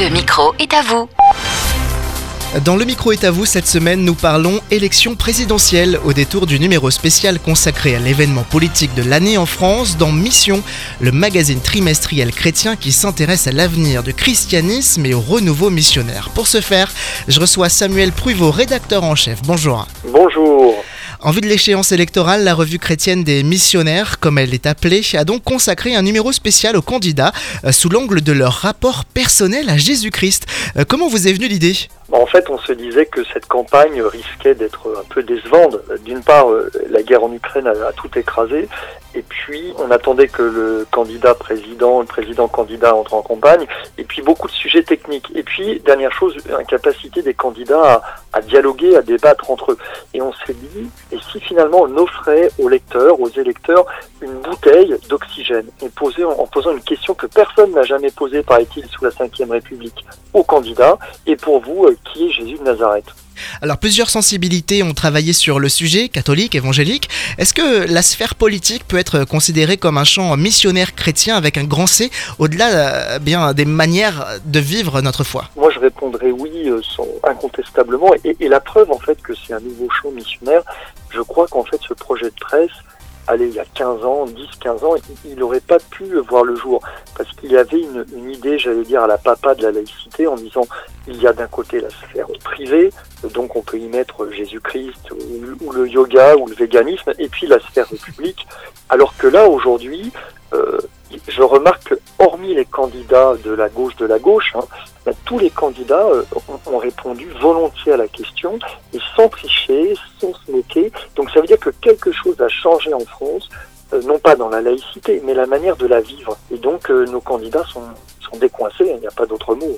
Le micro est à vous. Dans le micro est à vous cette semaine, nous parlons élection présidentielle au détour du numéro spécial consacré à l'événement politique de l'année en France dans Mission, le magazine trimestriel chrétien qui s'intéresse à l'avenir du christianisme et au renouveau missionnaire. Pour ce faire, je reçois Samuel Pruvot, rédacteur en chef. Bonjour. Bonjour. En vue de l'échéance électorale, la revue chrétienne des missionnaires, comme elle est appelée, a donc consacré un numéro spécial aux candidats euh, sous l'angle de leur rapport personnel à Jésus-Christ. Euh, comment vous est venue l'idée? En fait, on se disait que cette campagne risquait d'être un peu décevante. D'une part, euh, la guerre en Ukraine a, tout écrasé, et puis on attendait que le candidat président, le président candidat entre en campagne, et puis beaucoup de sujets techniques. Et puis, dernière chose, incapacité des candidats à dialoguer, à débattre entre eux. Et on s'est dit, et si finalement on offrait aux lecteurs, aux électeurs, une bouteille d'oxygène, et en posant une question que personne n'a jamais posée, paraît-il, sous la Ve République, aux candidats, et pour vous, euh, qui est Jésus de Nazareth? Alors plusieurs sensibilités ont travaillé sur le sujet, catholique, évangélique. Est-ce que la sphère politique peut être considérée comme un champ missionnaire chrétien avec un grand C, au-delà euh, bien des manières de vivre notre foi? Moi, je répondrais oui, euh, sans- incontestablement. Et, et la preuve, en fait, que c'est un nouveau champ missionnaire, je crois qu'en fait, ce projet de presse, allez, il y a 15 ans, 10, 15 ans, il n'aurait pas pu voir le jour. Parce qu'il y avait une, idée, j'allais dire, à la papa de la laïcité, en disant, il y a d'un côté la sphère privée, donc on peut y mettre Jésus-Christ, ou, le yoga, ou le véganisme, et puis la sphère publique. Alors que là, aujourd'hui, euh, je remarque que, hormis les candidats de la gauche de la gauche, hein, ben, tous les candidats euh, ont, répondu volontiers à la question et sans tricher, sans se moquer. Donc ça veut dire que quelque chose a changé en France, euh, non pas dans la laïcité, mais la manière de la vivre. Et donc euh, nos candidats sont, sont décoincés, il n'y a pas d'autre mot.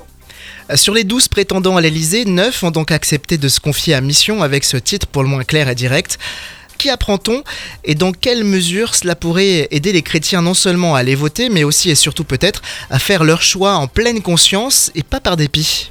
Sur les 12 prétendants à l'Elysée, 9 ont donc accepté de se confier à mission avec ce titre pour le moins clair et direct. Apprend-on et dans quelle mesure cela pourrait aider les chrétiens non seulement à aller voter, mais aussi et surtout peut-être à faire leur choix en pleine conscience et pas par dépit?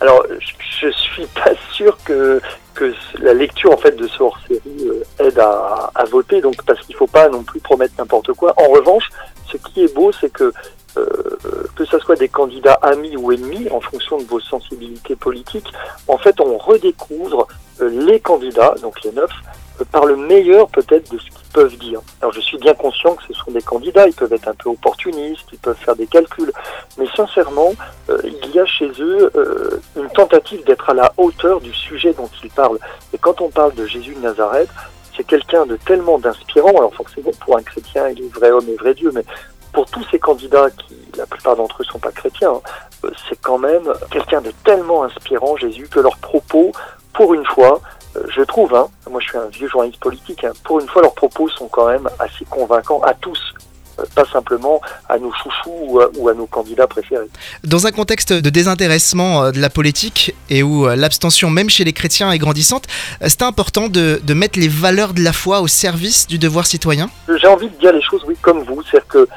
Alors, je je suis pas sûr que que la lecture en fait de ce hors-série euh, aide à, à voter, donc parce qu'il faut pas non plus promettre n'importe quoi. En revanche, ce qui est beau, c'est que euh, que ce soit des candidats amis ou ennemis, en fonction de vos sensibilités politiques, en fait, on redécouvre euh, les candidats, donc les neuf, par le meilleur peut-être de ce qu'ils peuvent dire. Alors, je suis bien conscient que ce sont des candidats, ils peuvent être un peu opportunistes, ils peuvent faire des calculs, mais sincèrement, euh, il y a chez eux euh, une tentative d'être à la hauteur du sujet dont ils parlent. Et quand on parle de Jésus de Nazareth, c'est quelqu'un de tellement d'inspirant. Alors forcément, pour un chrétien, il est vrai homme et vrai Dieu, mais pour tous ces candidats qui, la plupart d'entre eux, sont pas chrétiens, euh, c'est quand même quelqu'un de tellement inspirant, Jésus, que leurs propos, pour une fois, je trouve, hein, moi je suis un vieux journaliste politique, hein, pour une fois, leurs propos sont quand même assez convaincants à tous. euh, Pas simplement à nos chouchous ou à, nos candidats préférés. Dans un contexte de désintéressement euh, de la politique et où euh, l'abstention même chez les chrétiens est grandissante, c'est important de, de mettre les valeurs de la foi au service du devoir citoyen? J'ai envie de dire les choses, oui, comme vous. C'est-à-dire que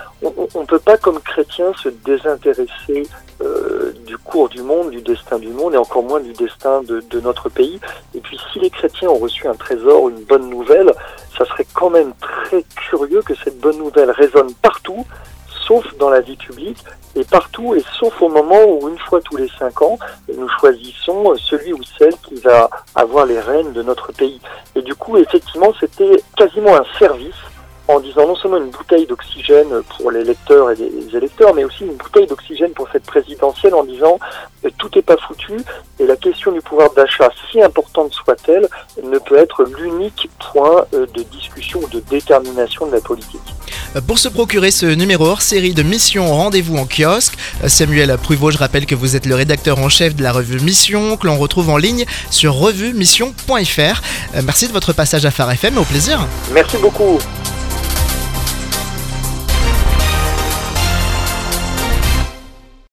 on ne peut pas, comme chrétien, se désintéresser euh, du cours du monde, du destin du monde, et encore moins du destin de, notre pays. Et puis, si les chrétiens ont reçu un trésor, une bonne nouvelle, ça serait quand même très curieux que cette bonne nouvelle résonne partout, sauf dans la vie publique, et partout, et sauf au moment où, une fois tous les cinq ans, nous choisissons celui ou celle qui va avoir les rênes de notre pays. Et du coup, effectivement, c'était quasiment un service en disant non seulement une bouteille d'oxygène pour les lecteurs et les électeurs, mais aussi une bouteille d'oxygène pour cette présidentielle en disant euh, tout n'est pas foutu et la question du pouvoir d'achat, si importante soit-elle, ne peut être l'unique point euh, de discussion ou de détermination de la politique. Euh, Pour se procurer ce numéro hors série de Mission, rendez-vous en kiosque. Samuel Pruvot, je rappelle que vous êtes le rédacteur en chef de la revue Mission, que l'on retrouve en ligne sur revuemission.fr. Merci de votre passage à Phare FM, au plaisir. Merci beaucoup.